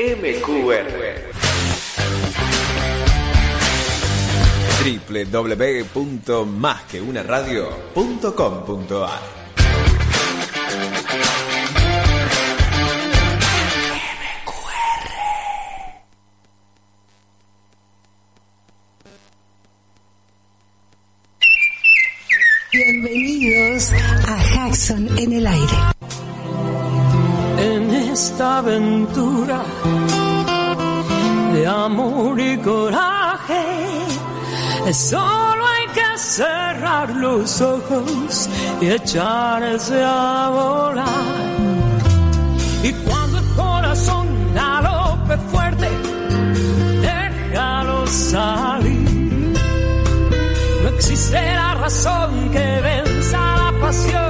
MQR www.másqueunaradio.com.ar solo hay que cerrar los ojos y echarse a volar. Y cuando el corazón galope fuerte, déjalo salir. No existe la razón que venza la pasión,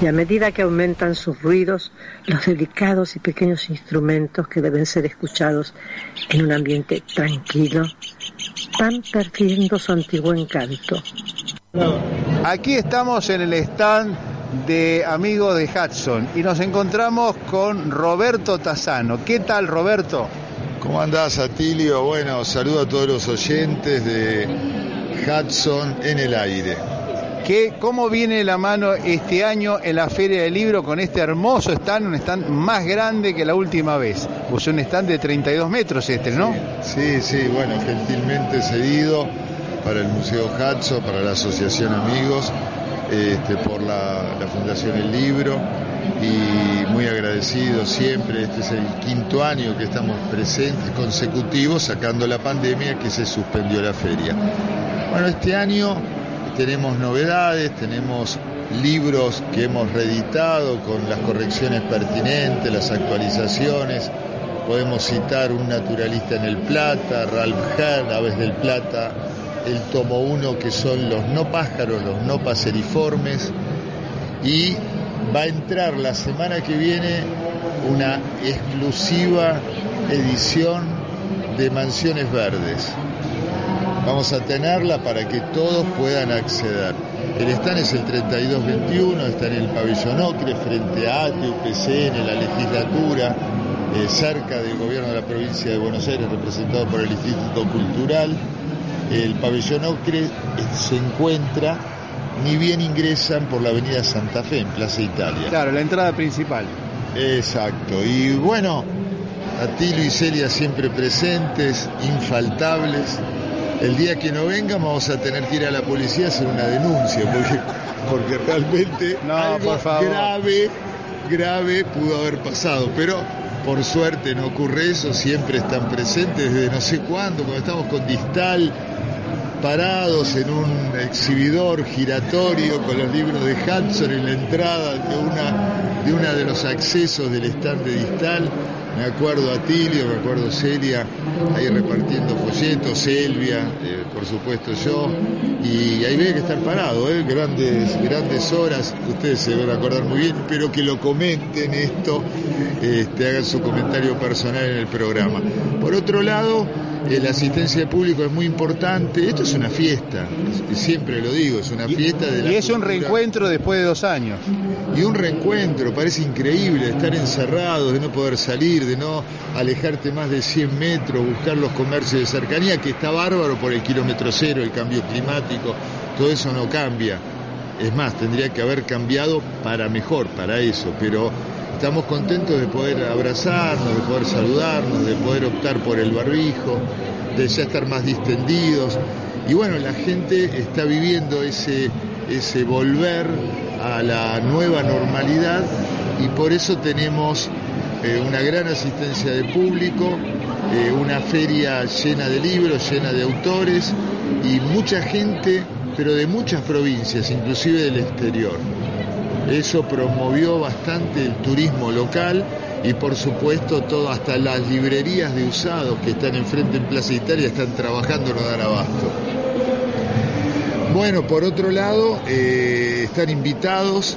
y a medida que aumentan sus ruidos, los delicados y pequeños instrumentos que deben ser escuchados en un ambiente tranquilo van perdiendo su antiguo encanto. Aquí estamos en el stand de amigos de Hudson y nos encontramos con Roberto Tazano. ¿Qué tal Roberto? ¿Cómo andás, Atilio? Bueno, saludo a todos los oyentes de Hudson en el aire. ¿Qué, ¿Cómo viene la mano este año en la Feria del Libro con este hermoso stand, un stand más grande que la última vez? Pues un stand de 32 metros este, ¿no? Sí, sí, bueno, gentilmente cedido para el Museo Hudson, para la Asociación Amigos, este, por la, la Fundación El Libro y muy agradecido siempre. Este es el quinto año que estamos presentes consecutivos sacando la pandemia que se suspendió la feria. Bueno, este año tenemos novedades, tenemos libros que hemos reeditado con las correcciones pertinentes, las actualizaciones. Podemos citar Un naturalista en el Plata, Ralph Hearn, Aves del Plata, el tomo 1 que son los no pájaros, los no paseriformes y va a entrar la semana que viene una exclusiva edición de Mansiones Verdes. Vamos a tenerla para que todos puedan acceder. El stand es el 3221, está en el pabellón Ocre, frente a ATE, UPCN, la legislatura, eh, cerca del gobierno de la provincia de Buenos Aires, representado por el Instituto Cultural. El pabellón Ocre eh, se encuentra, ni bien ingresan por la avenida Santa Fe, en Plaza Italia. Claro, la entrada principal. Exacto. Y bueno, Atilio y Celia siempre presentes, infaltables. El día que no vengan vamos a tener que ir a la policía a hacer una denuncia, porque, porque realmente No, algo por favor. grave, grave pudo haber pasado. Pero por suerte no ocurre eso, siempre están presentes desde no sé cuándo, cuando estamos con Distal parados en un exhibidor giratorio con los libros de Hudson en la entrada de una de los accesos del stand Distal. Me acuerdo a Tilio, me acuerdo Celia ahí repartiendo folletos, Selvia, eh, por supuesto yo, y ahí había que estar parado, ¿eh? grandes, grandes horas, ustedes se van a acordar muy bien, pero que lo comenten esto, este, hagan su comentario personal en el programa. Por otro lado, eh, la asistencia de público es muy importante, esto es una fiesta, siempre lo digo, es una fiesta de la Y es un reencuentro después de dos años. Y un reencuentro, parece increíble, estar encerrados, de no poder salir, de no alejarte más de 100 metros, buscar los comercios de cercanía, que está bárbaro por el kilómetro cero, el cambio climático, todo eso no cambia. Es más, tendría que haber cambiado para mejor, para eso, pero estamos contentos de poder abrazarnos, de poder saludarnos, de poder optar por el barbijo, de ya estar más distendidos. Y bueno, la gente está viviendo ese, ese volver a la nueva normalidad y por eso tenemos eh, una gran asistencia de público, eh, una feria llena de libros, llena de autores y mucha gente, pero de muchas provincias, inclusive del exterior. Eso promovió bastante el turismo local y por supuesto todo, hasta las librerías de usados que están enfrente en Plaza Italia están trabajando no dar abasto. Bueno, por otro lado, eh, están invitados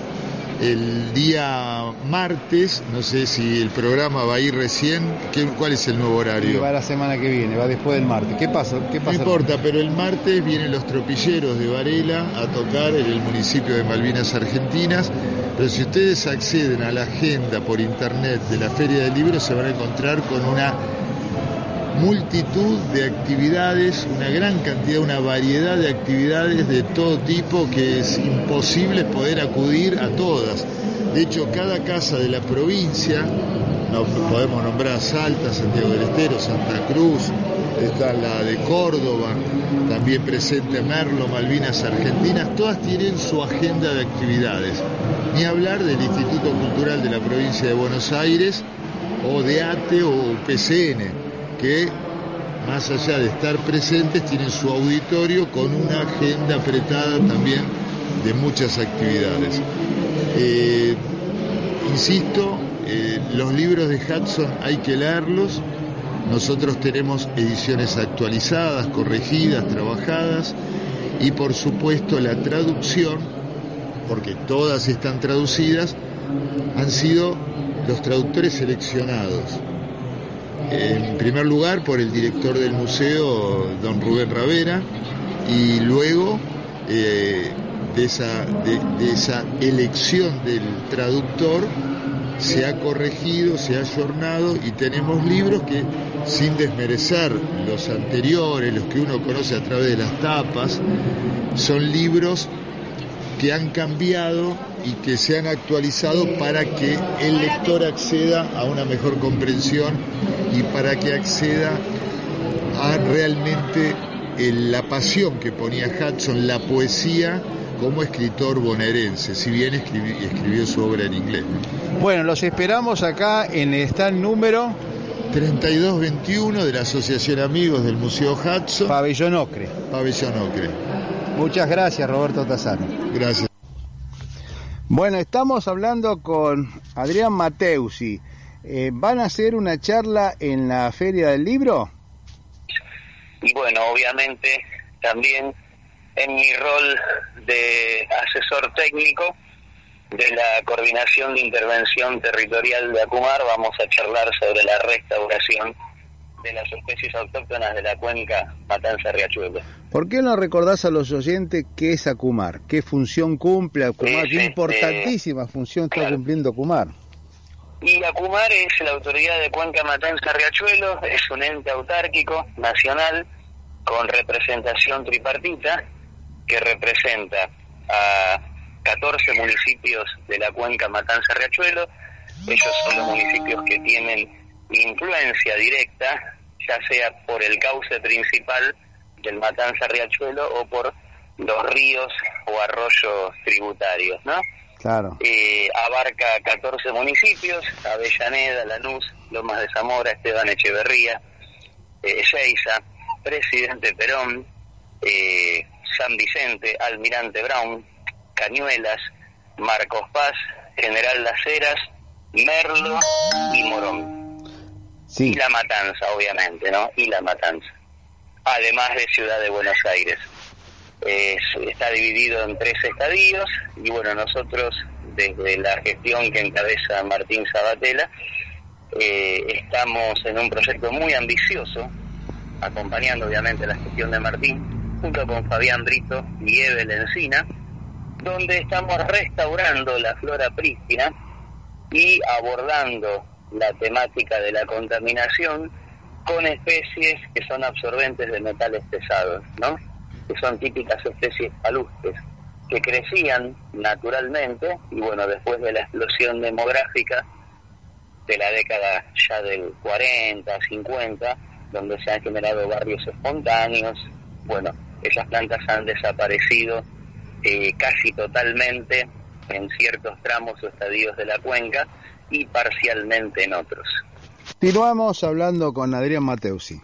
el día martes, no sé si el programa va a ir recién, ¿qué- ¿cuál es el nuevo horario? Va la semana que viene, va después del martes. ¿Qué pasa? ¿Qué No pasa? importa, pero el martes vienen los tropilleros de Varela a tocar en el municipio de Malvinas Argentinas. Pero si ustedes acceden a la agenda por internet de la Feria del Libro, se van a encontrar con una multitud de actividades, una gran cantidad, una variedad de actividades de todo tipo que es imposible poder acudir a todas. De hecho, cada casa de la provincia, no podemos nombrar Salta, Santiago del Estero, Santa Cruz, está la de Córdoba, también presente Merlo, Malvinas Argentinas, todas tienen su agenda de actividades. Ni hablar del Instituto Cultural de la provincia de Buenos Aires, o de ATE o PCN, que más allá de estar presentes, tienen su auditorio con una agenda apretada también de muchas actividades. Eh, insisto, eh, los libros de Hudson hay que leerlos. Nosotros tenemos ediciones actualizadas, corregidas, trabajadas y por supuesto la traducción, porque todas están traducidas, han sido los traductores seleccionados. En primer lugar por el director del museo, don Rubén Ravera, y luego eh, de, esa, de, de esa elección del traductor se ha corregido, se ha ayornado y tenemos libros que, sin desmerecer los anteriores, los que uno conoce a través de las tapas, son libros que han cambiado y que se han actualizado para que el lector acceda a una mejor comprensión y para que acceda a realmente el- la pasión que ponía Hudson, la poesía como escritor bonaerense, si bien escribi- escribió su obra en inglés. ¿no? Bueno, los esperamos acá en el stand número 3221 de la Asociación Amigos del Museo Hudson, Pabellón Ocre. Pabellón Ocre. Muchas gracias, Roberto Tazano. Gracias. Bueno, estamos hablando con Adrián Mateusi. Eh, ¿Van a hacer una charla en la Feria del Libro? y bueno, obviamente también en mi rol de asesor técnico de la Coordinación de Intervención Territorial de Acumar vamos a charlar sobre la restauración de las especies autóctonas de la cuenca Matanza-Riachuelo. ¿Por qué no recordás a los oyentes qué es Acumar? ¿Qué función cumple Acumar? ¿Qué importantísima función está claro. cumpliendo Acumar? Y Acumar es la autoridad de Cuenca Matanza Riachuelo, es un ente autárquico nacional con representación tripartita que representa a 14 municipios de la Cuenca Matanza Riachuelo, ellos son los municipios que tienen influencia directa, ya sea por el cauce principal del Matanza Riachuelo o por los ríos o arroyos tributarios, ¿no? Claro. Eh, abarca 14 municipios, Avellaneda, Lanús, Lomas de Zamora, Esteban Echeverría, eh, Presidente Perón, eh, San Vicente, Almirante Brown, Cañuelas, Marcos Paz, General Las Heras, Merlo y Morón. Sí. Y La Matanza, obviamente, ¿no? Y La Matanza. Además de Ciudad de Buenos Aires. Es- está dividido en tres estadios y bueno, nosotros desde la gestión que encabeza Martín Sabatella eh, estamos en un proyecto muy ambicioso, acompañando obviamente la gestión de Martín, junto con Fabián Brito y Evel Encina, donde estamos restaurando la flora prístina y abordando la temática de la contaminación con especies que son absorbentes de metales pesados, ¿no? Que son típicas especies palustres, que crecían naturalmente y bueno, después de la explosión demográfica de la década ya del 40, 50, donde se han generado barrios espontáneos, bueno, esas plantas han desaparecido eh, casi totalmente en ciertos tramos o estadios de la cuenca y parcialmente en otros. Continuamos hablando con Adrián Mateusi.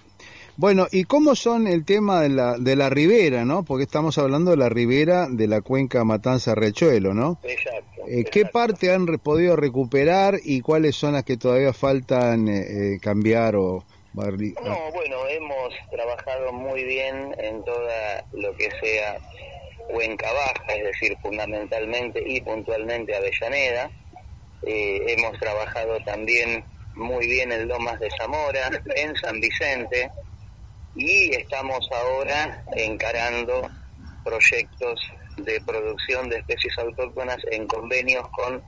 Bueno, ¿y cómo son el tema de la, de la ribera, no? Porque estamos hablando de la ribera de la cuenca Matanza-Riachuelo, ¿no? Exacto. Eh, ¿Qué parte han re- podido recuperar y cuáles son las que todavía faltan eh, eh, cambiar o No, bueno, hemos trabajado muy bien en toda lo que sea Cuenca Baja, es decir, fundamentalmente y puntualmente Avellaneda. Eh, hemos trabajado también muy bien en Lomas de Zamora, en San Vicente, y estamos ahora encarando proyectos de producción de especies autóctonas en convenios con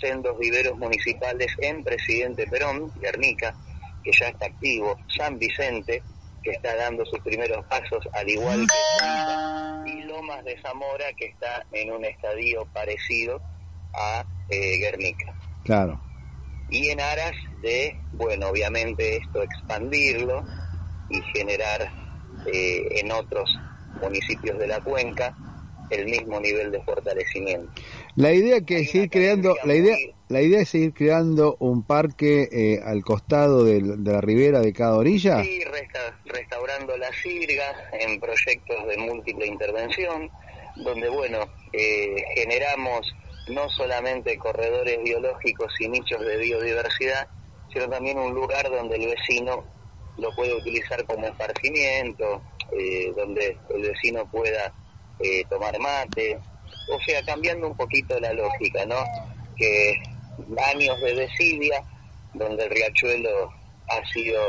sendos viveros municipales en Presidente Perón, Guernica, que ya está activo, San Vicente, que está dando sus primeros pasos, al igual que y Lomas de Zamora, que está en un estadio parecido a eh, Guernica Claro. y en aras de, bueno, obviamente esto expandirlo y generar eh, en otros municipios de la cuenca el mismo nivel de fortalecimiento. La idea que es ir creando, la idea, muy- la idea es seguir creando un parque eh, al costado de, la ribera de cada orilla. Sí, resta- restaurando la sirga en proyectos de múltiple intervención, donde, bueno, eh, generamos no solamente corredores biológicos y nichos de biodiversidad, sino también un lugar donde el vecino lo puede utilizar como esparcimiento, eh, donde el vecino pueda eh, tomar mate, o sea, cambiando un poquito la lógica, ¿no? Que años de desidia, donde el riachuelo ha sido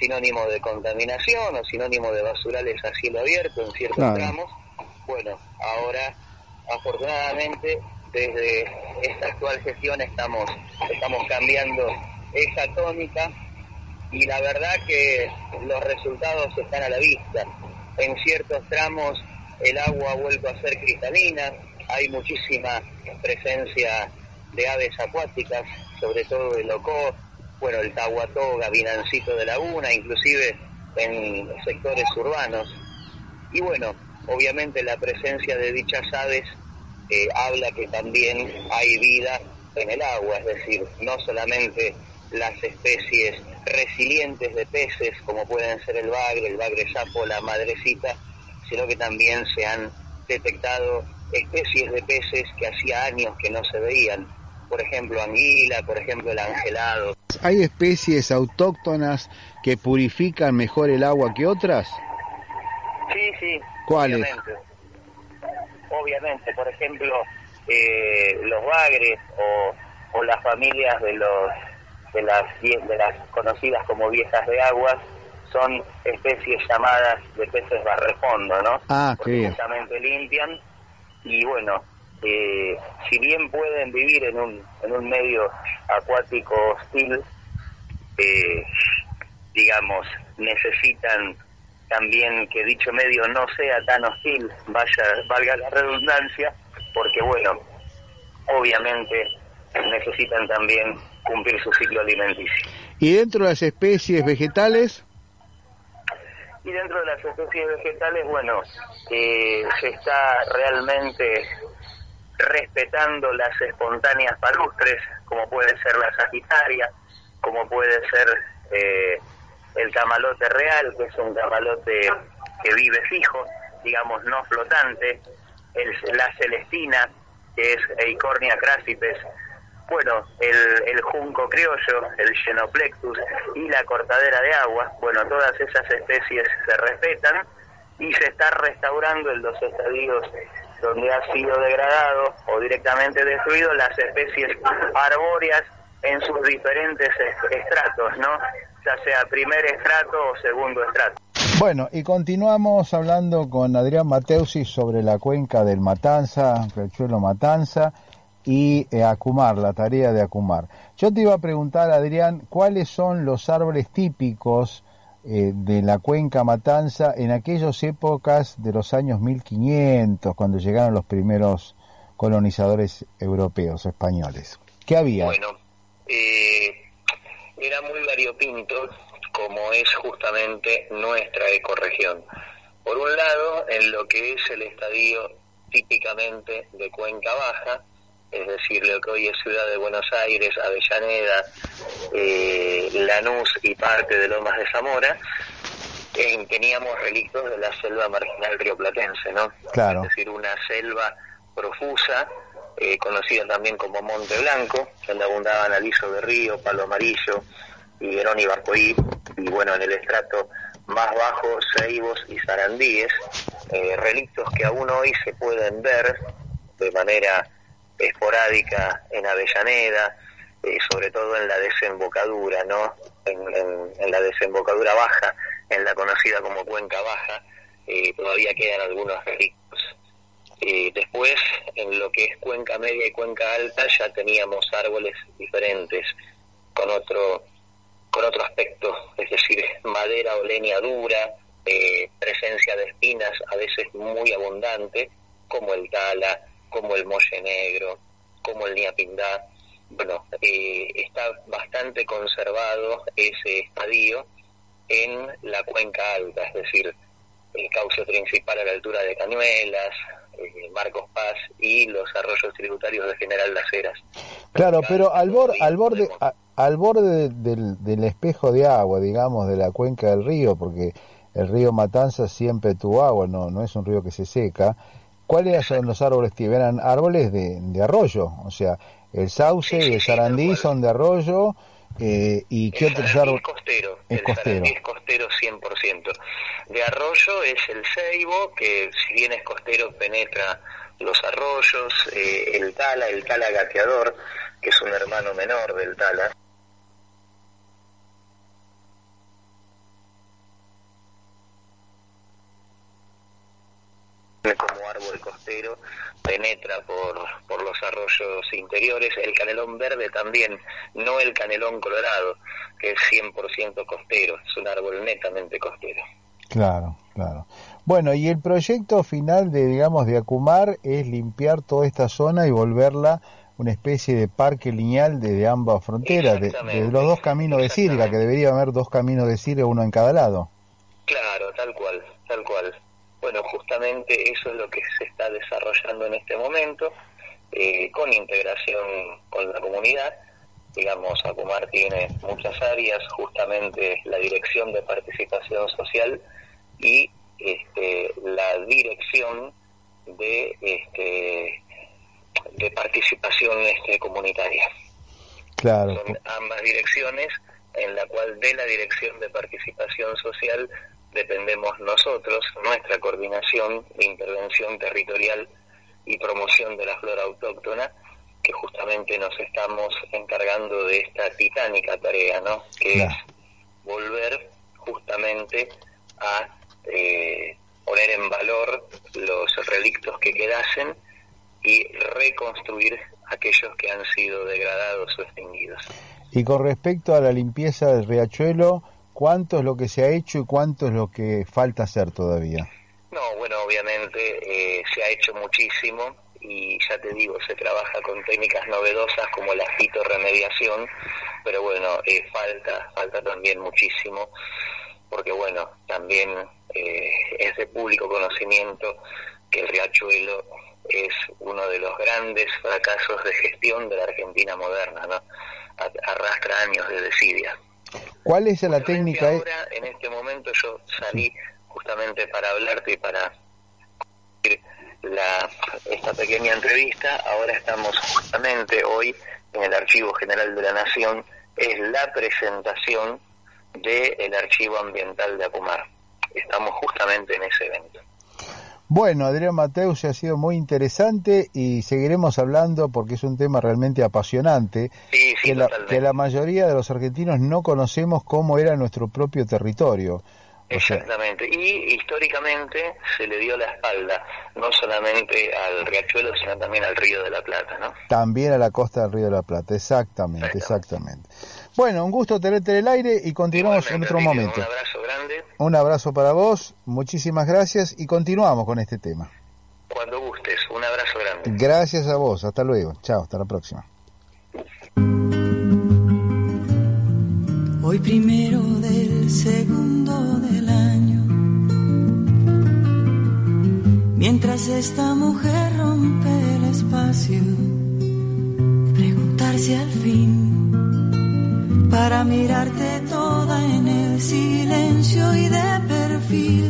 sinónimo de contaminación o sinónimo de basurales a cielo abierto en ciertos Claro. tramos, bueno, ahora afortunadamente desde esta actual gestión estamos, estamos cambiando esa tónica y la verdad que los resultados están a la vista. En ciertos tramos el agua ha vuelto a ser cristalina, hay muchísima presencia de aves acuáticas, sobre todo el locó, bueno, el tahuató, gavinancito de laguna, inclusive en sectores urbanos. Y bueno, obviamente la presencia de dichas aves eh, habla que también hay vida en el agua, es decir, no solamente las especies resilientes de peces como pueden ser el bagre, el bagre sapo, la madrecita, sino que también se han detectado especies de peces que hacía años que no se veían, por ejemplo anguila, por ejemplo el angelado. ¿Hay especies autóctonas que purifican mejor el agua que otras? Sí, sí. ¿Cuáles? Obviamente. Obviamente, por ejemplo, eh, los bagres o, o las familias de los de las de las conocidas como viejas de aguas son especies llamadas de peces barrefondo, ¿no? Ah, qué bien. justamente limpian y bueno, eh, si bien pueden vivir en un en un medio acuático hostil, eh, digamos, necesitan también que dicho medio no sea tan hostil, vaya, valga la redundancia, porque bueno, obviamente necesitan también cumplir su ciclo alimenticio. ¿Y dentro de las especies vegetales? Y dentro de las especies vegetales, bueno, eh, se está realmente respetando las espontáneas palustres, como puede ser la sagitaria, como puede ser eh, el camalote real, que es un camalote que vive fijo, digamos no flotante, el, la celestina, que es Eicornia crasipes, bueno, el, el junco criollo, el Genoplectus y la cortadera de agua, bueno, todas esas especies se respetan y se está restaurando en los estadios donde ha sido degradado o directamente destruido las especies arbóreas en sus diferentes estratos, ¿no? Ya sea primer estrato o segundo estrato. Bueno, y continuamos hablando con Adrián Mateusi sobre la cuenca del Matanza, Riachuelo Matanza y eh, Acumar, la tarea de Acumar. Yo te iba a preguntar, Adrián, ¿cuáles son los árboles típicos eh, de la cuenca Matanza en aquellas épocas de los años 1500, cuando llegaron los primeros colonizadores europeos, españoles? ¿Qué había? Bueno, eh, era muy variopinto, como es justamente nuestra ecorregión. Por un lado, en lo que es el estadio típicamente de Cuenca Baja, es decir, lo que hoy es Ciudad de Buenos Aires, Avellaneda, eh, Lanús y parte de Lomas de Zamora, eh, teníamos relictos de la selva marginal rioplatense, ¿no? Claro. Es decir, una selva profusa, eh, conocida también como Monte Blanco, donde abundaban aliso de río, palo amarillo, higuerón y barcoí, y bueno, en el estrato más bajo, ceibos y zarandíes, eh, relictos que aún hoy se pueden ver de manera esporádica en Avellaneda, eh, sobre todo en la desembocadura, ¿no? En, la desembocadura baja, en la conocida como Cuenca Baja, todavía quedan algunos relictos. Eh, después, en lo que es Cuenca Media y Cuenca Alta, ya teníamos árboles diferentes, con otro con otro aspecto, es decir, madera o leña dura, eh, presencia de espinas a veces muy abundante, como el tala, como el molle negro, como el niapindá. Bueno, eh, está bastante conservado ese estadio en la cuenca alta, es decir, el cauce principal a la altura de Cañuelas, eh, Marcos Paz y los arroyos tributarios de General Las Heras. Claro, pero al, bor al borde a, al borde del, del, espejo de agua, digamos, de la cuenca del río, porque el río Matanza siempre tuvo agua, no, no es un río que se seca. ¿Cuáles son los árboles que eran árboles de, de arroyo? O sea, el sauce y el sarandí son de arroyo, eh, ¿Y qué otros árboles? Es costero. Es el costero. Es costero 100%. De arroyo es el ceibo, que si bien es costero penetra los arroyos, eh, el tala, el tala gateador, que es un hermano menor del tala. Como árbol costero penetra por, por los arroyos interiores, el canelón verde también, no el canelón colorado, que es 100% costero, es un árbol netamente costero. Claro, claro. Bueno, y el proyecto final de, digamos, de Acumar es limpiar toda esta zona y volverla una especie de parque lineal de, de ambas fronteras, de, de, los dos caminos de Sirga, que debería haber dos caminos de Sirga, uno en cada lado. Claro, tal cual, tal cual. Bueno, justamente eso es lo que se está desarrollando en este momento, eh, con integración con la comunidad. Digamos, Acumar tiene muchas áreas, justamente la dirección de participación social y este, la dirección de, este, de participación este, comunitaria. Claro. Son ambas direcciones en la cual de la dirección de participación social dependemos nosotros, nuestra coordinación de intervención territorial y promoción de la flora autóctona, que justamente nos estamos encargando de esta titánica tarea, ¿no? Que Claro. es volver justamente a eh, poner en valor los relictos que quedasen y reconstruir aquellos que han sido degradados o extinguidos. Y con respecto a la limpieza del riachuelo, ¿cuánto es lo que se ha hecho y cuánto es lo que falta hacer todavía? No, bueno, obviamente eh, se ha hecho muchísimo y ya te digo, se trabaja con técnicas novedosas como la fitorremediación, pero bueno, eh, falta, falta también muchísimo, porque bueno, también eh, es de público conocimiento que el riachuelo es uno de los grandes fracasos de gestión de la Argentina moderna, ¿no? Arrastra años de desidia. ¿Cuál es la técnica? Ahora, en este momento, yo salí justamente para hablarte y para la, esta pequeña entrevista. Ahora estamos justamente hoy en el Archivo General de la Nación. Es la presentación del Archivo Ambiental de Acumar. Estamos justamente en ese evento. Bueno, Adrián Mateus ha sido muy interesante y seguiremos hablando porque es un tema realmente apasionante que, la, que, la, mayoría de los argentinos no conocemos cómo era nuestro propio territorio. Exactamente, y históricamente se le dio la espalda, no solamente al riachuelo, sino también al río de la Plata, ¿no? También a la costa del río de la Plata, exactamente, exactamente. Bueno, un gusto tenerte en el aire y continuamos en otro momento. Un abrazo grande. Un abrazo para vos, muchísimas gracias y continuamos con este tema. Cuando gustes, un abrazo grande. Gracias a vos, hasta luego. Chao, hasta la próxima. Hoy primero del segundo del año, mientras esta mujer rompe el espacio, preguntarse al fin mirarte toda en el silencio y de perfil.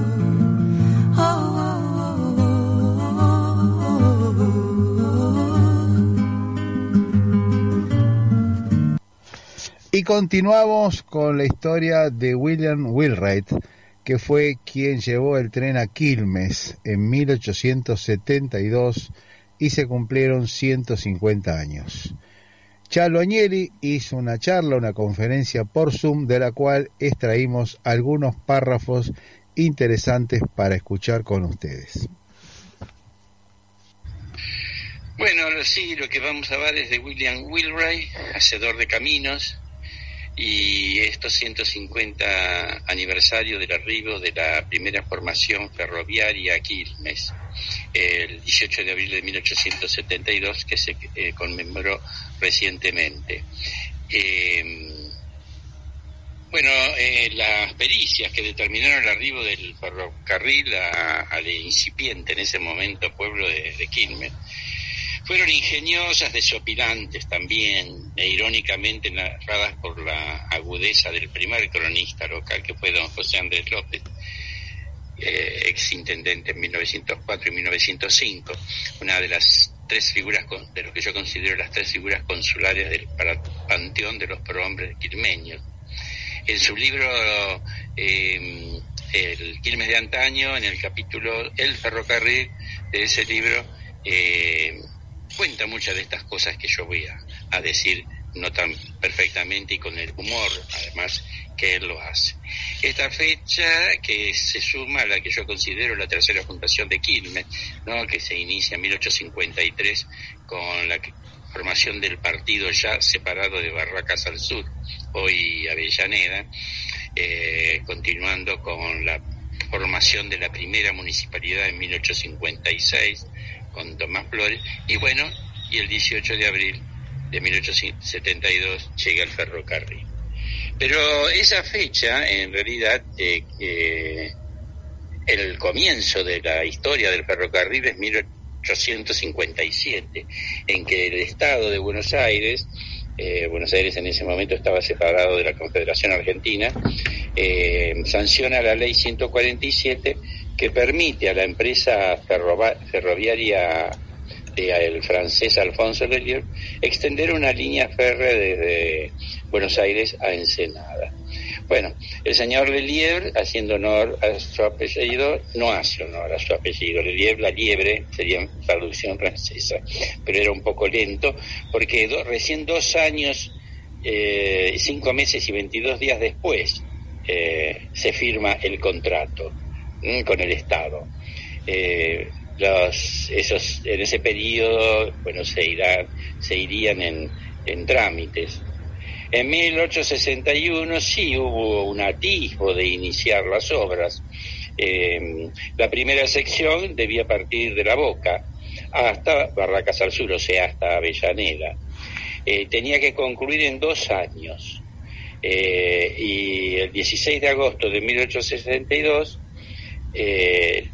continuamos con la historia de William Wheelwright, que fue quien llevó el tren a Quilmes en 1872 y se cumplieron 150 años. Chalo Agnelli hizo una charla, una conferencia por Zoom, de la cual extraímos algunos párrafos interesantes para escuchar con ustedes. Bueno, sí, lo que vamos a ver es de William Wheelwright, hacedor de caminos, y estos 150 aniversario del arribo de la primera formación ferroviaria a Quilmes, el 18 de abril de 1872, que se eh, conmemoró recientemente. Eh, bueno, eh, las pericias que determinaron el arribo del ferrocarril al incipiente en ese momento pueblo de, de Quilmes fueron ingeniosas, desopilantes también, e irónicamente narradas por la agudeza del primer cronista local, que fue don José Andrés López, eh, ex intendente en 1904 y 1905, una de las tres figuras, de lo que yo considero las tres figuras consulares del panteón de los prohombres quilmeños. En su libro eh, El Quilmes de antaño, en el capítulo El ferrocarril de ese libro, eh, cuenta muchas de estas cosas que yo voy a, decir no tan perfectamente y con el humor, además, que él lo hace. Esta fecha que se suma a la que yo considero la tercera fundación de Quilmes, ¿no? que se inicia en 1853 con la formación del partido ya separado de Barracas al sur, hoy Avellaneda, eh, continuando con la formación de la primera municipalidad en 1856, con Tomás Flores, y bueno, y el 18 de abril de 1872 llega el ferrocarril. Pero esa fecha, en realidad, eh, el comienzo de la historia del ferrocarril es 1857, en que el Estado de Buenos Aires, eh, Buenos Aires en ese momento estaba separado de la Confederación Argentina, eh, sanciona la ley 147 que permite a la empresa ferroviaria el francés Alfonso Lelier extender una línea férrea desde Buenos Aires a Ensenada. Bueno, el señor Lelièvre, haciendo honor a su apellido, no hace honor a su apellido. Lelièvre, la liebre, sería traducción francesa, pero era un poco lento, porque recién dos años, eh, cinco meses y veintidós días después, eh, se firma el contrato con el Estado. Eh, los, esos, en ese periodo, bueno, se, irán, se irían en, en trámites. En 1861 sí hubo un atisbo de iniciar las obras. Em, la primera sección debía partir de la Boca hasta Barracas al Sur, o sea, hasta Avellaneda. Eh, tenía que concluir en dos años. Eh, y el 16 de agosto de 1862 eh,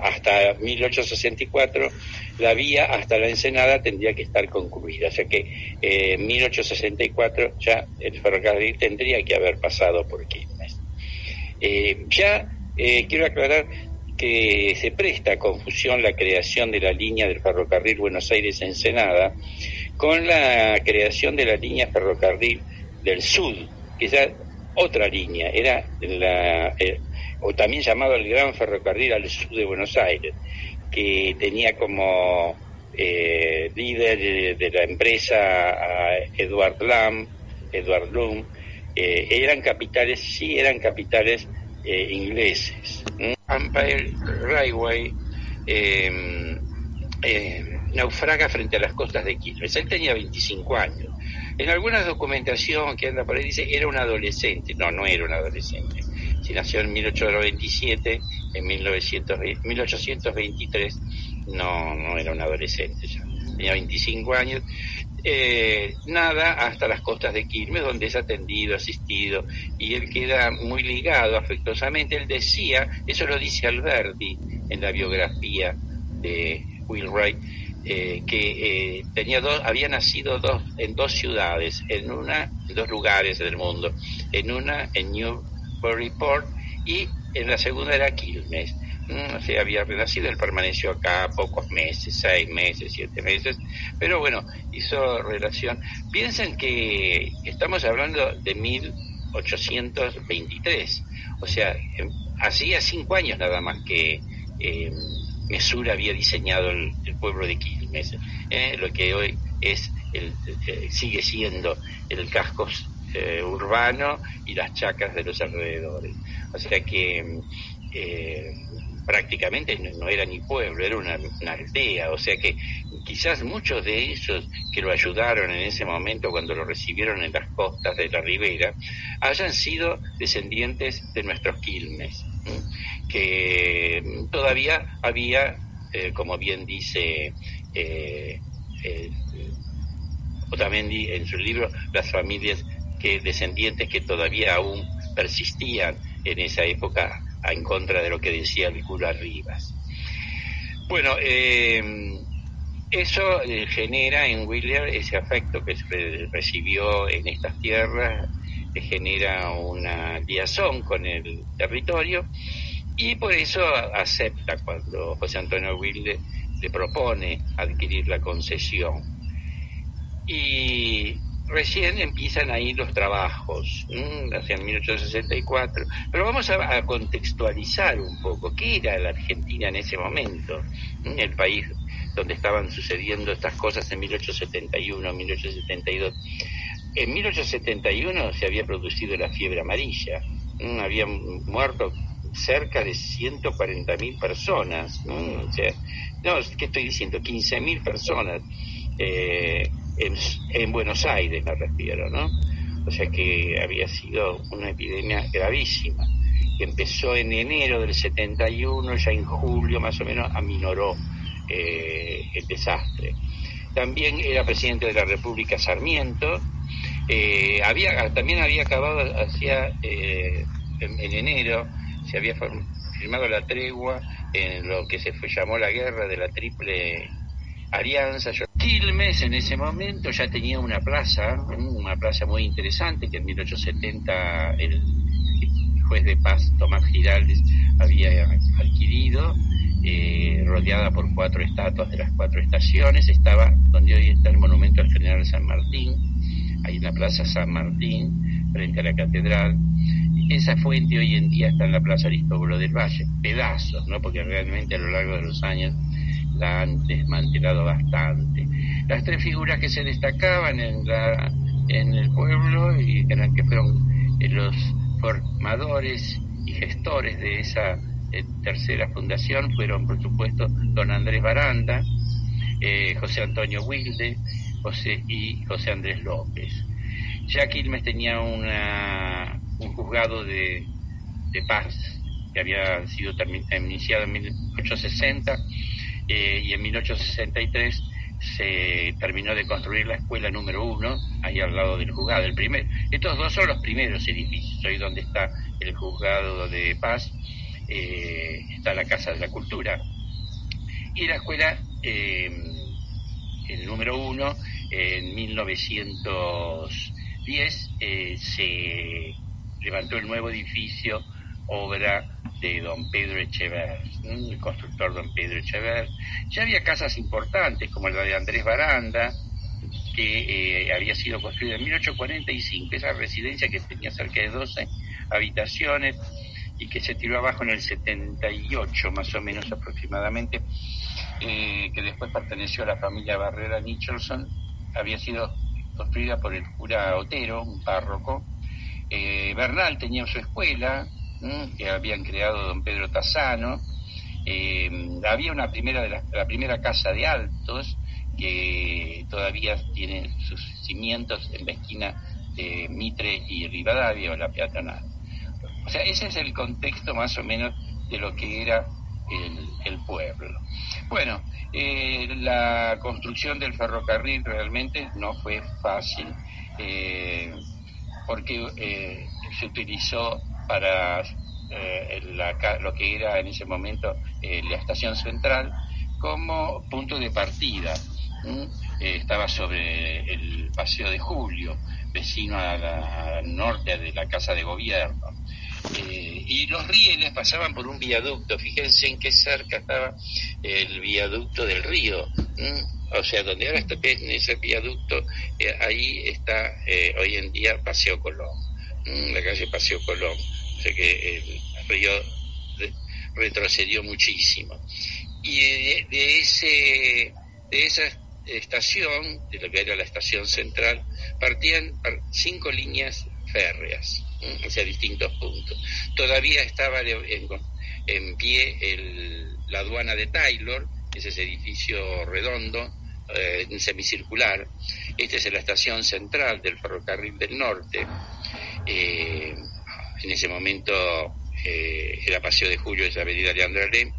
hasta 1864 la vía hasta la Ensenada tendría que estar concluida. O sea que eh, en 1864 ya el ferrocarril tendría que haber pasado por Quilmes. Eh, ya eh, quiero aclarar que se presta a confusión la creación de la línea del ferrocarril Buenos Aires-Ensenada con la creación de la línea ferrocarril del sur, que es otra línea, era la, o también llamado el Gran Ferrocarril al Sur de Buenos Aires, que tenía como eh, líder de, la empresa a Edward Lam, Edward Bloom, eh, eran capitales, sí eran capitales eh, ingleses. Empire Railway em, naufraga frente a las costas de Quilmes. Él tenía 25 años. En alguna documentación que anda por ahí dice era un adolescente. No, no era un adolescente si nació en 1827, en 1823 no, no era un adolescente ya, tenía 25 años. Eh, nada hasta las costas de Quilmes, donde es atendido, asistido, y él queda muy ligado afectuosamente. Él decía, eso lo dice Alberti en la biografía de Will Wright, eh, que eh, tenía dos, había nacido dos, en dos ciudades, en una, en dos lugares del mundo, en una en New Y en la segunda era Quilmes. No sé, había renacido, él permaneció acá pocos meses, seis meses, siete meses, pero bueno, hizo relación. Piensen que estamos hablando de 1823, o sea, em, hacía cinco años nada más que eh, Mesura había diseñado el, pueblo de Quilmes, eh, lo que hoy es el, eh, sigue siendo el casco eh, urbano y las chacras de los alrededores. O sea que eh, prácticamente no, era ni pueblo, era una, aldea. O sea que quizás muchos de ellos que lo ayudaron en ese momento cuando lo recibieron en las costas de la ribera, hayan sido descendientes de nuestros quilmes, que todavía había, eh, como bien dice eh, Otamendi en su libro, las familias descendientes que todavía aún persistían en esa época en contra de lo que decía el cura Rivas. Bueno, eh, eso eh, genera en William ese afecto que recibió en estas tierras, que genera una liazón con el territorio y por eso acepta cuando José Antonio Wilde le propone adquirir la concesión. Y recién empiezan ahí los trabajos, hacia 1864. Pero vamos a, contextualizar un poco qué era la Argentina en ese momento, el país donde estaban sucediendo estas cosas en 1871, 1872. En 1871 se había producido la fiebre amarilla, habían muerto cerca de 140.000 personas, ¿no? O sea, no, ¿qué estoy diciendo? 15.000 personas. Eh, en, Buenos Aires me refiero, ¿no? O sea que había sido una epidemia gravísima, que empezó en enero del 71, ya en julio más o menos aminoró eh, el desastre. También era presidente de la República Sarmiento, eh, había, también había acabado hacia, eh, en, enero, se había firmado la tregua en lo que se fue, llamó la guerra de la triple alianza. Quilmes en ese momento ya tenía una plaza, una plaza muy interesante que en 1870 el juez de paz Tomás Giraldes había adquirido, eh, rodeada por cuatro estatuas de las cuatro estaciones, estaba donde hoy está el monumento al general San Martín, en la Plaza San Martín, frente a la catedral. Esa fuente hoy en día está en la Plaza Aristóbulo del Valle, pedazos, ¿no? porque realmente a lo largo de los años la han desmantelado bastante. Las tres figuras que se destacaban en, la, en el pueblo y eran que fueron eh, los formadores y gestores de esa eh, tercera fundación fueron, por supuesto, don Andrés Baranda, eh, José Antonio Wilde José, y José Andrés López. Ya Quilmes tenía una, un juzgado de, de paz que había sido iniciado en 1860 y en 1863 se terminó de construir la escuela número uno, ahí al lado del juzgado. El primer, estos dos son los primeros edificios, ahí donde está el juzgado de paz, eh, está la Casa de la Cultura. Y la escuela, eh, el número uno, en 1910 eh, se levantó el nuevo edificio, obra de don Pedro Echever, el constructor don Pedro Echever. Ya había casas importantes como la de Andrés Baranda, que eh, había sido construida en 1845, esa residencia que tenía cerca de 12 habitaciones y que se tiró abajo en el 78 más o menos aproximadamente, que después perteneció a la familia Barrera Nicholson, había sido construida por el cura Otero, un párroco. Eh, Bernal tenía su escuela, que habían creado don Pedro Tassano. Eh, había una primera de la, primera casa de altos que todavía tiene sus cimientos en la esquina de Mitre y Rivadavia o la peatonal. O sea, ese es el contexto más o menos de lo que era el, pueblo. Bueno, eh, la construcción del ferrocarril realmente no fue fácil eh, porque se utilizó para eh, lo que era en ese momento eh, la estación central como punto de partida. Eh, estaba sobre el Paseo de Julio, vecino al norte de la Casa de Gobierno. y los rieles pasaban por un viaducto, fíjense en qué cerca estaba el viaducto del río, o sea, donde ahora está en ese viaducto, ahí está hoy en día Paseo Colón, la calle Paseo Colón que el río retrocedió muchísimo. Y de, ese, de esa estación, de lo que era la estación central, partían cinco líneas férreas hacia distintos puntos. Todavía estaba en, pie el, la aduana de Taylor, ese es edificio redondo, eh, semicircular. Esta es la estación central del ferrocarril del norte. Eh, en ese momento eh, era Paseo de Julio, esa avenida Leandro Alem,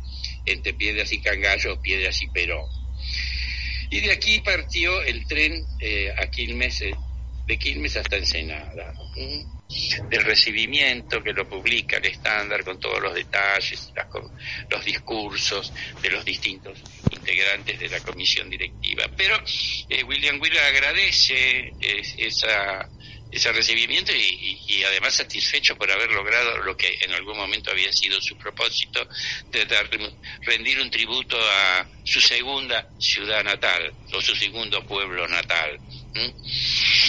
entre Piedras y Cangallo, Piedras y Perón. Y de aquí partió el tren eh, a Quilmes, de Quilmes hasta Ensenada. Del recibimiento que lo publica el estándar con todos los detalles, los discursos de los distintos integrantes de la comisión directiva. Pero William Wheeler agradece esa ese recibimiento y, además satisfecho por haber logrado lo que en algún momento había sido su propósito de rendir un tributo a su segunda ciudad natal o su segundo pueblo natal.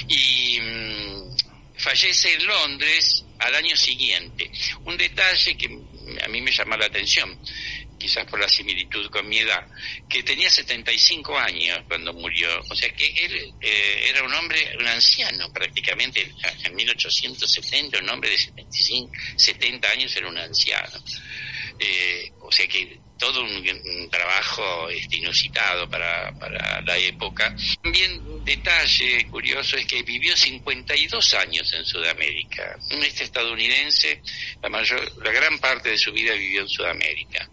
Y mm, fallece en Londres al año siguiente. Un detalle que a mí me llama la atención quizás por la similitud con mi edad, que tenía 75 años cuando murió. O sea que él eh, era un hombre, un anciano prácticamente, en 1870, un hombre de 75, 70 años era un anciano. Eh, o sea que todo un, trabajo este, inusitado para, para, la época. También detalle curioso es que vivió 52 años en Sudamérica. Este estadounidense, la, mayor, la gran parte de su vida vivió en Sudamérica.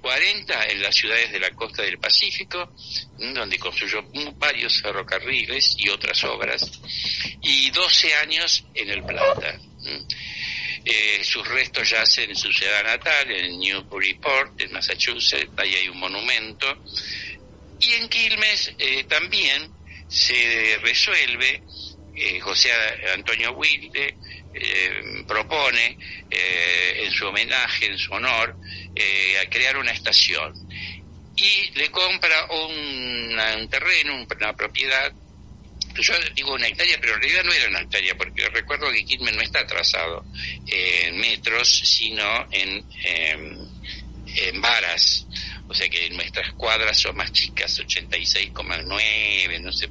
40 eh, en las ciudades de la costa del Pacífico, donde construyó varios ferrocarriles y otras obras, y 12 años en El Plata. Eh, sus restos yacen en su ciudad natal, en Newburyport, en Massachusetts, ahí hay un monumento. Y en Quilmes eh, también se resuelve, eh, José Antonio Wilde eh, propone eh, en su homenaje, en su honor, a crear una estación y le compra un, un terreno, una propiedad yo digo una hectárea, pero en realidad no era una hectárea, porque recuerdo que Quilmes no está trazado en metros, sino en, em, en varas. O sea que nuestras cuadras son más chicas, 86,9, no sé,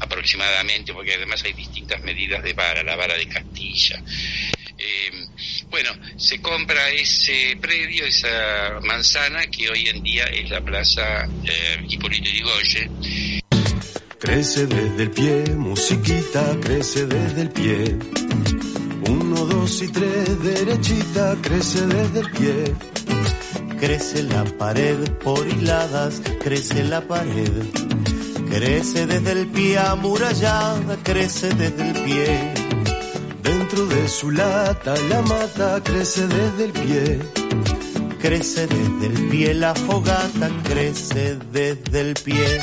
aproximadamente, porque además hay distintas medidas de vara, la vara de Castilla. Em, bueno, se compra ese predio, esa manzana, que hoy en día es la Plaza eh, Hipólito Yrigoyen. Crece desde el pie, musiquita, crece desde el pie. Uno, dos y tres, derechita, crece desde el pie. Crece la pared por hiladas, crece la pared. Crece desde el pie amurallada, crece desde el pie. Dentro de su lata la mata, crece desde el pie. Crece desde el pie la fogata, crece desde el pie.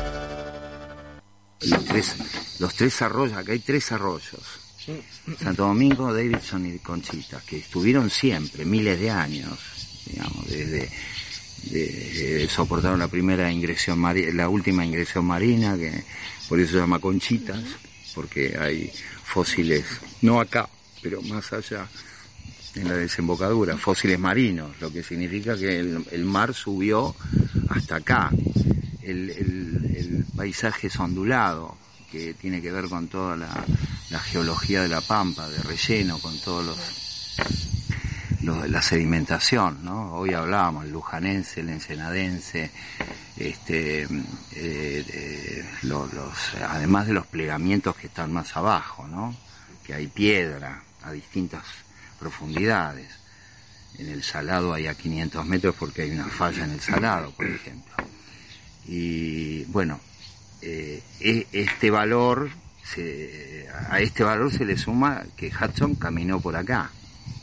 los tres, los tres arroyos, acá hay tres arroyos. Santo Domingo, Davidson y Conchita, que estuvieron siempre, miles de años, digamos, desde, de, soportaron la primera ingresión marina, la última ingresión marina, que por eso se llama Conchitas, porque hay fósiles, no acá, pero más allá, en la desembocadura, fósiles marinos, lo que significa que el, mar subió hasta acá. El, paisaje es ondulado, que tiene que ver con toda la, geología de la pampa, de relleno, con todos los, los, la sedimentación, ¿no? Hoy hablábamos el lujanense, el ensenadense, este, eh, eh, los, además de los plegamientos que están más abajo, ¿no? Que hay piedra a distintas profundidades. En el salado hay a 500 metros porque hay una falla en el salado, por ejemplo. Y bueno, eh, este valor, se, a este valor se le suma que Hudson caminó por acá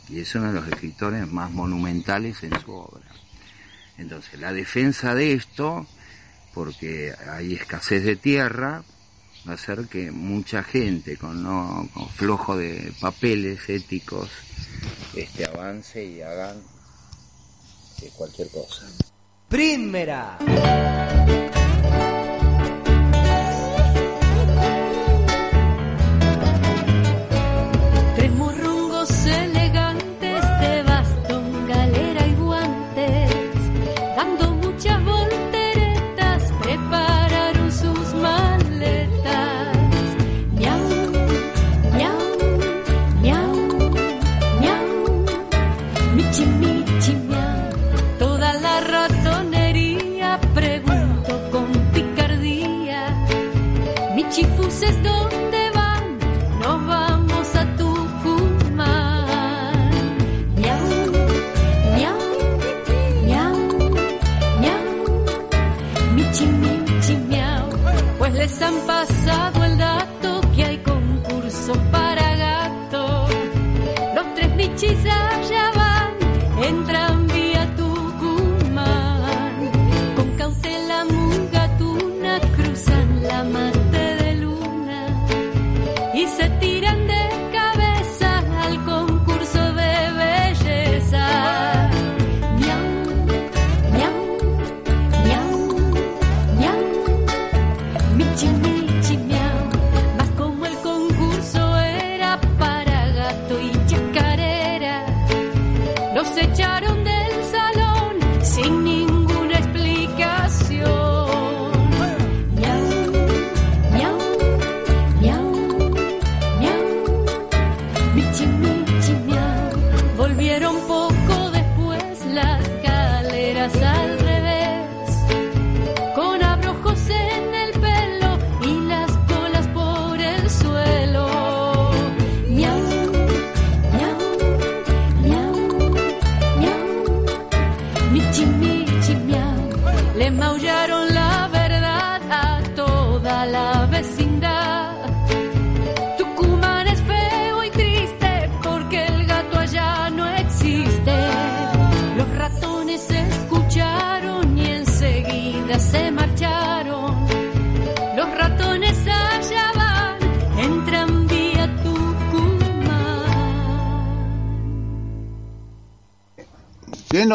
y es uno de los escritores más monumentales en su obra. Entonces, la defensa de esto, porque hay escasez de tierra, va a hacer que mucha gente con, no, con flojo de papeles éticos este, avance y hagan eh, cualquier cosa. Primera.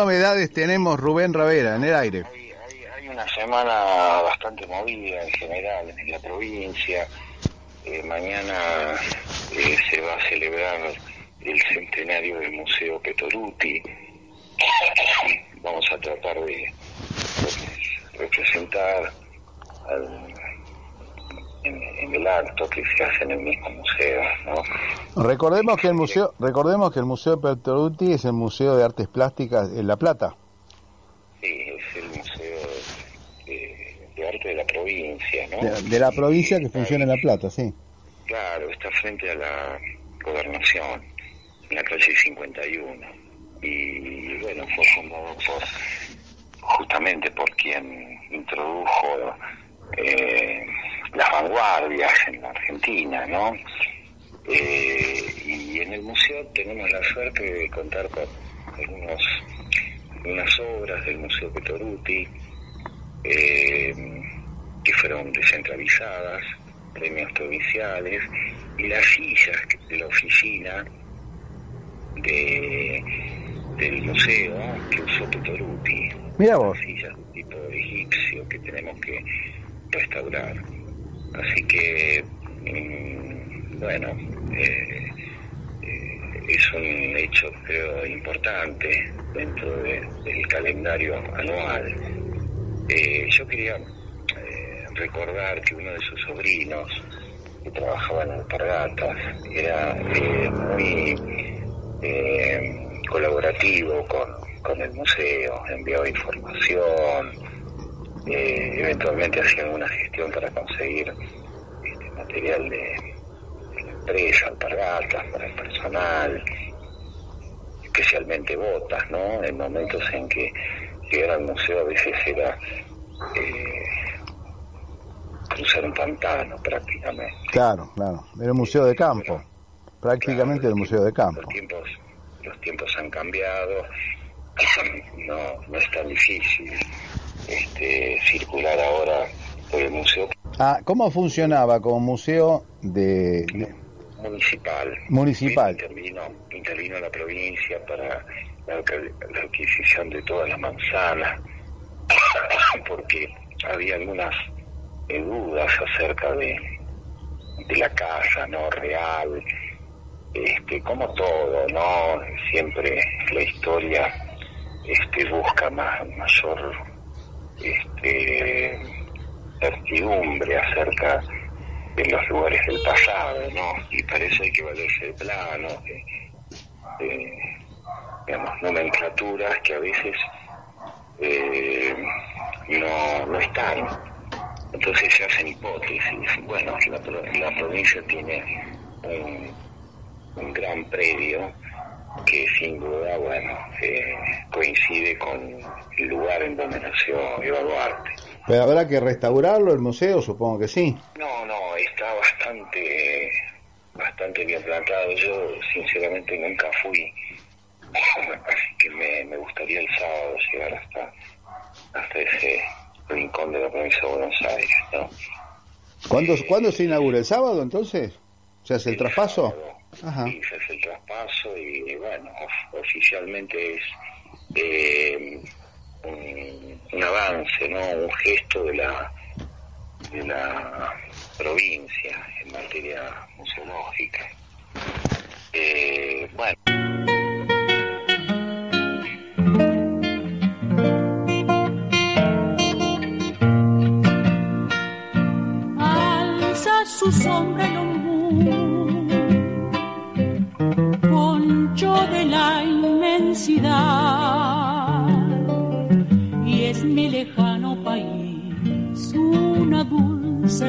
Novedades tenemos, Rubén Ravera, en el aire bastante movida en general en la provincia. Eh, mañana eh, se va a celebrar el centenario del Museo Petoruti. Vamos a tratar de representar al- en, en el acto que se hace en el mismo museo, ¿no? Recordemos que el museo, recordemos que el Museo Petruti es el Museo de Artes Plásticas en La Plata. Sí, es el Museo de, de Arte de la provincia, ¿no? De, de la provincia que funciona en La Plata, sí. Claro, está frente a la gobernación, en la calle 51. Y bueno, fue fundado por, justamente por quien introdujo eh, las vanguardias en la Argentina, ¿no? Eh, y en el museo tenemos la suerte de contar con algunos, algunas obras del Museo Petoruti eh, que fueron descentralizadas, premios provinciales, y las sillas de la oficina de, del museo que usó Petoruti. Mira vos. Sillas de tipo egipcio que tenemos que restaurar. Así que, mm, bueno, eh, eh, es un hecho, creo, importante dentro de- del calendario anual. Eh, yo quería eh, recordar que uno de sus sobrinos, que trabajaba en Alpargatas, era muy colaborativo con, con el museo, enviaba información, eventualmente hacía alguna gestión para conseguir este, material de, empresa, Alpargatas, para el personal, especialmente botas, ¿no? En momentos en que llegar al museo a veces era eh, cruzar un pantano prácticamente. Claro, claro. Era un museo de campo. Prácticamente el museo de campo. Los tiempos, los tiempos han cambiado, no, no es tan difícil este, circular ahora por el museo Ah, ¿cómo funcionaba como museo de, de- municipal. municipal? Intervino, intervino la provincia para la adquisición de todas las manzanas, porque había algunas eh, dudas acerca de, de la casa no real, este, como todo, no siempre la historia este, busca más, mayor este, certidumbre acerca de los lugares del pasado, ¿no? Y hay que valerse de plano, de, digamos, nomenclaturas que a veces eh, no, no están. Entonces se hacen hipótesis. Bueno, la, pro- la provincia tiene un, un gran predio que sin duda, bueno, eh, coincide con el lugar en donde nació Eva Duarte. Pero habrá que restaurarlo el museo, supongo que sí. No, no, está bastante, bastante bien plantado. Yo, sinceramente, nunca fui, así que me, me gustaría el sábado llegar hasta, hasta ese rincón de la provincia de Buenos Aires, ¿no? ¿Cuándo, ¿Cuándo se inaugura? ¿El sábado entonces? ¿Se hace el traspaso? Ajá. Y se hace el traspaso y, bueno, of- oficialmente es eh, un, un avance, ¿no? Un gesto de la de la provincia en materia museológica. Eh, bueno. alza su sombra el ombú, poncho de la inmensidad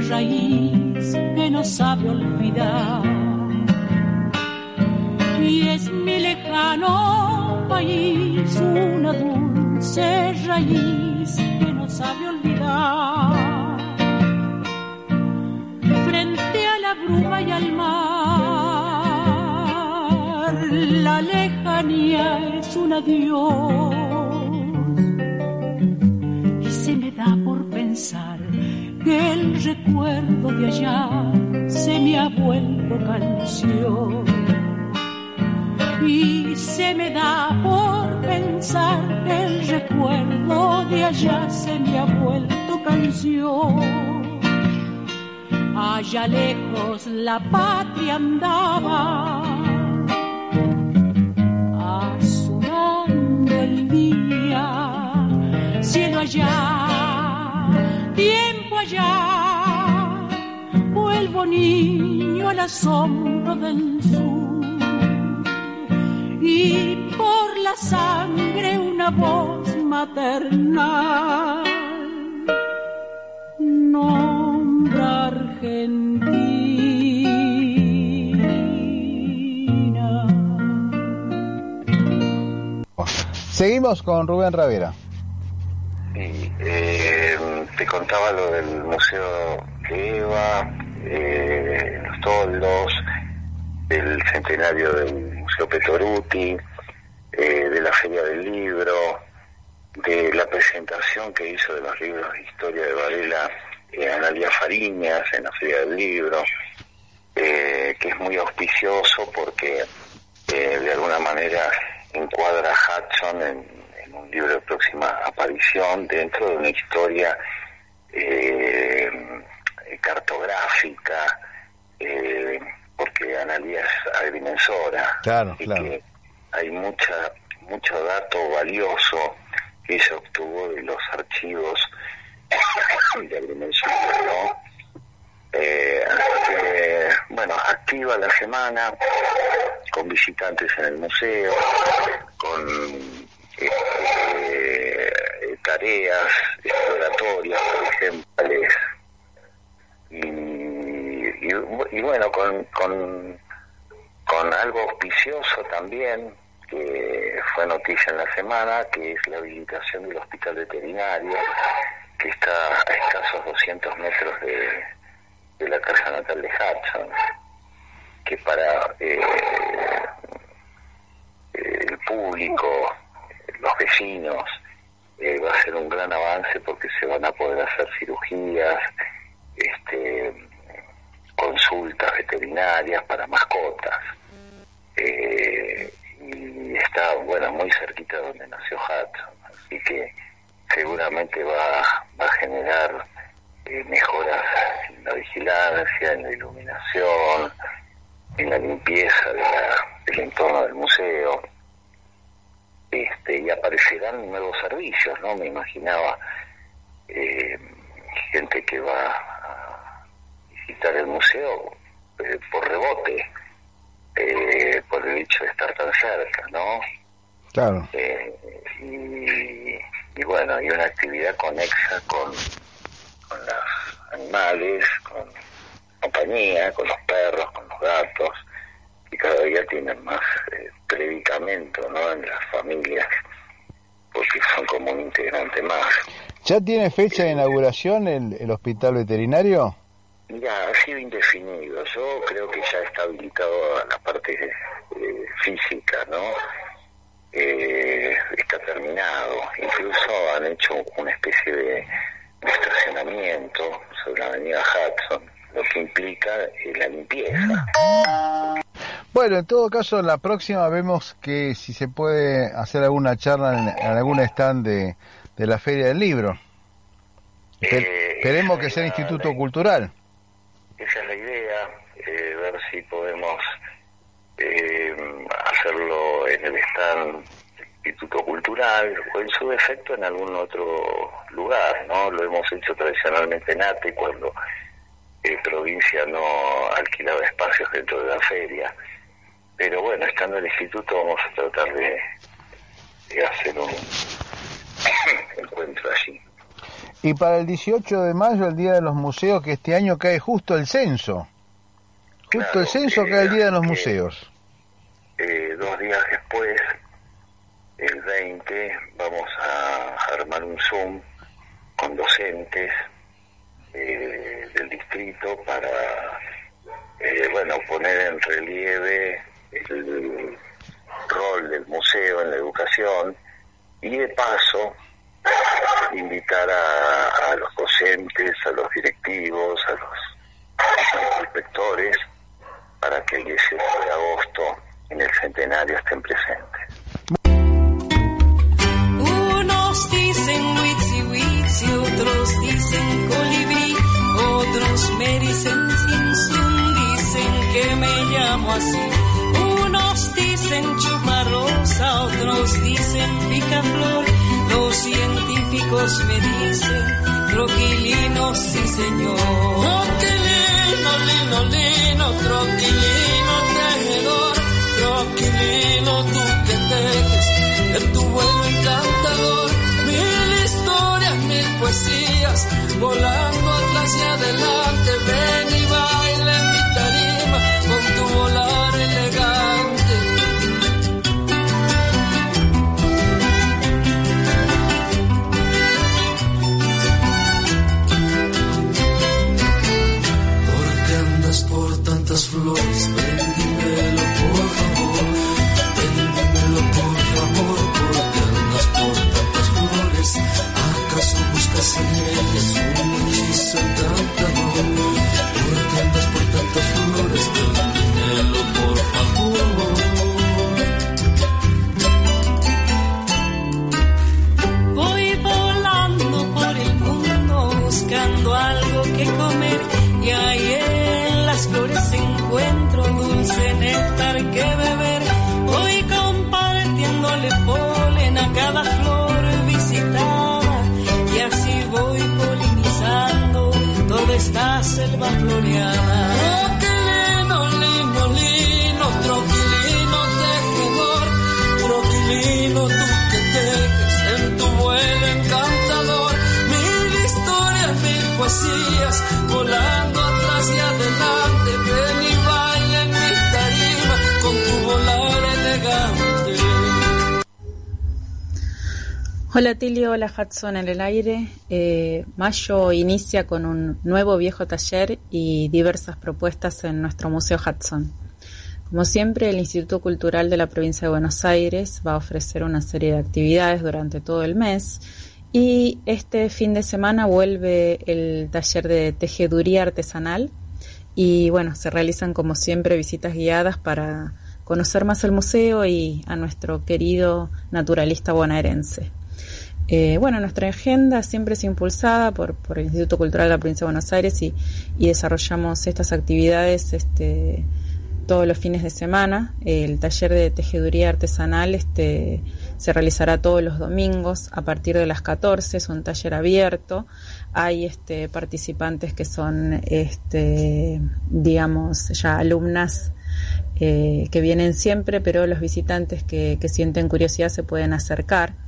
raíz que no sabe olvidar. Y es mi lejano país una dulce raíz que no sabe olvidar. Frente a la bruma y al mar, la lejanía es un adiós. Y se me da por pensar el recuerdo de allá se me ha vuelto canción. Y se me da por pensar que el recuerdo de allá se me ha vuelto canción. Allá lejos la patria andaba, azulando el día, cielo allá, niño al asombro del sur. Y por la sangre una voz maternal nombra Argentina. Seguimos con Rubén Ravera. Sí, eh, te contaba lo del Museo Eva, eh, los toldos, del centenario del Museo Petoruti, eh, de la Feria del Libro, de la presentación que hizo de los libros de historia de Varela eh, Analia Fariñas en la Feria del Libro, eh, que es muy auspicioso porque eh, de alguna manera encuadra a Hudson en, en un libro de próxima aparición dentro de una historia cartográfica, eh, porque Analia es agrimensora Claro, y claro. que hay mucha mucho dato valioso que se obtuvo de los archivos de agrimensura, ¿no? Eh, que, bueno, activa la semana con visitantes en el museo, con eh, tareas exploratorias, por ejemplo, y, bueno, con, con, algo auspicioso también, que fue noticia en la semana, que es la habilitación del hospital veterinario, que está a escasos 200 metros de, de la casa natal de Hudson, que para eh, el público, los vecinos, eh, va a ser un gran avance porque se van a poder hacer cirugías, este, consultas veterinarias para mascotas. Eh, y está, bueno, muy cerquita donde nació Hudson, así que seguramente va, va a generar eh, mejoras en la vigilancia, en la iluminación, en la limpieza de la- del entorno del museo. Este, y aparecerán nuevos servicios, ¿no? Me imaginaba eh, gente que va visitar el museo eh, por rebote, eh, por el hecho de estar tan cerca, ¿no? Claro. Eh, y, y bueno, y una actividad conexa con, con los animales, con compañía, con los perros, con los gatos, y cada día tienen más eh, predicamento ¿no? en las familias, porque son como un integrante más. ¿Ya tiene fecha de inauguración el, el hospital veterinario? Ya, ha sido indefinido. Yo creo que ya está habilitado a la parte eh, física, ¿no? Eh, está terminado. Incluso han hecho una especie de, de estacionamiento sobre la avenida Hudson, lo que implica eh, la limpieza. Bueno, en todo caso, la próxima vemos que si se puede hacer alguna charla en, en algún stand de, de la Feria del Libro. Espe- esperemos que sea Instituto Cultural. Esa es la idea, eh, ver si podemos eh, del Instituto Cultural o en su defecto en algún otro lugar, ¿no? Lo hemos hecho tradicionalmente en ATE cuando eh, provincia no alquilaba espacios dentro de la feria. Pero bueno, estando en el instituto vamos a tratar de, de hacer un encuentro allí. Y para el 18 de mayo, el Día de los Museos, que este año cae justo el censo. Justo el censo cae el Día de los Museos. Eh, dos días después, el 20, vamos a armar un Zoom con docentes eh, del distrito para, eh, bueno, poner en relieve el rol del museo en la educación y de paso invitar a, a los docentes, a los directivos, a los inspectores para que el 18 de agosto en el centenario estén presentes. Unos dicen witsi witsi, otros dicen colibrí, otros me dicen sin sun, dicen que me llamo así. Unos dicen chuparrosa, otros dicen picaflor, los científicos me dicen troquilino, sí señor. Troquilino, lino, lino, troquilino, tejedor, troquilino, tú que tejes en tu vuelo encantador. Mil historias, mil poesías, volando atrás y adelante. Ven y baila en mi Yes. Hola Tilio, hola Hudson en el aire. Eh, mayo inicia con un nuevo viejo taller y diversas propuestas en nuestro Museo Hudson. Como siempre, el Instituto Cultural de la Provincia de Buenos Aires va a ofrecer una serie de actividades durante todo el mes y este fin de semana vuelve el taller de tejeduría artesanal y bueno, se realizan como siempre visitas guiadas para conocer más el museo y a nuestro querido naturalista bonaerense. Eh, bueno, nuestra agenda siempre es impulsada por, por el Instituto Cultural de la Provincia de Buenos Aires y, y desarrollamos estas actividades este, todos los fines de semana. El taller de tejeduría artesanal este, se realizará todos los domingos a partir de las 14, es un taller abierto. Hay este, participantes que son, este, digamos, ya alumnas eh, que vienen siempre, pero los visitantes que, que sienten curiosidad se pueden acercar.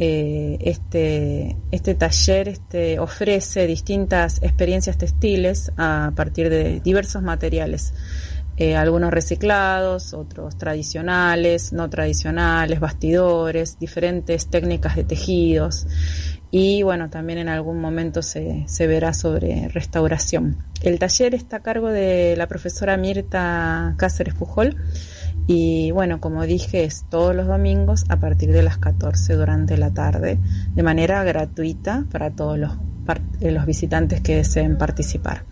Eh, este, este taller este, ofrece distintas experiencias textiles a partir de diversos materiales, eh, algunos reciclados, otros tradicionales, no tradicionales, bastidores, diferentes técnicas de tejidos y bueno, también en algún momento se, se verá sobre restauración. El taller está a cargo de la profesora Mirta Cáceres Pujol y bueno, como dije, es todos los domingos a partir de las 14 durante la tarde, de manera gratuita para todos los, los visitantes que deseen participar.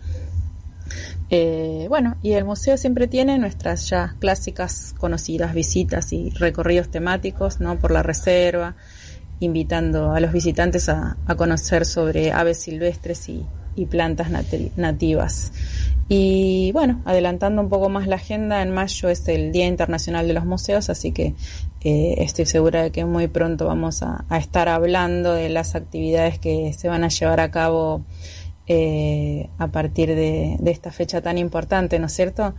Eh, bueno, y el museo siempre tiene nuestras ya clásicas conocidas visitas y recorridos temáticos, ¿no? Por la reserva, invitando a los visitantes a, a conocer sobre aves silvestres y, y plantas nati nativas. Y bueno, adelantando un poco más la agenda, en mayo es el Día Internacional de los Museos, así que eh, estoy segura de que muy pronto vamos a, estar hablando de las actividades que se van a llevar a cabo eh, a partir de, de, esta fecha tan importante, ¿no es cierto?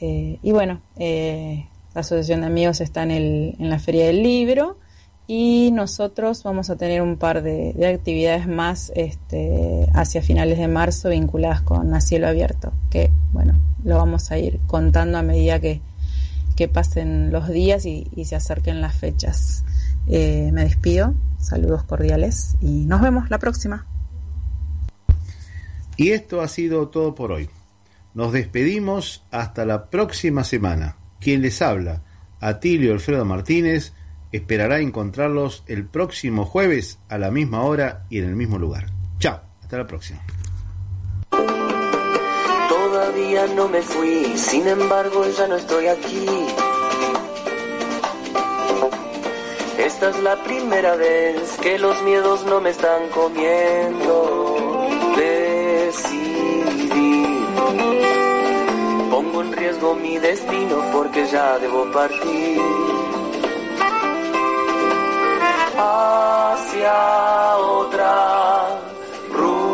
Eh, y bueno, la Asociación de Amigos está en, el, en la Feria del Libro y nosotros vamos a tener un par de, de actividades más este, hacia finales de marzo vinculadas con A Cielo Abierto, que bueno, lo vamos a ir contando a medida que, que pasen los días y, y se acerquen las fechas. Eh, me despido, saludos cordiales y nos vemos la próxima. Y esto ha sido todo por hoy. Nos despedimos hasta la próxima semana. Quien les habla, Atilio Alfredo Martínez, esperará encontrarlos el próximo jueves a la misma hora y en el mismo lugar. Chao, hasta la próxima. Todavía no me fui, sin embargo ya no estoy aquí. Esta es la primera vez que los miedos no me están comiendo. Decidí. Pongo en riesgo mi destino porque ya debo partir. Hacia otra ruta.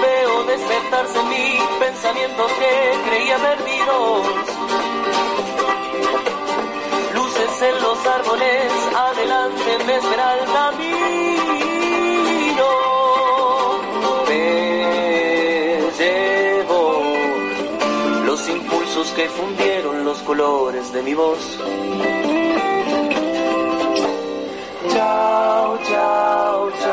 Veo despertarse en mí pensamientos que creía perdidos. Luces en los árboles, adelante me espera el. que fundieron los colores de mi voz. Chao, chao, chao.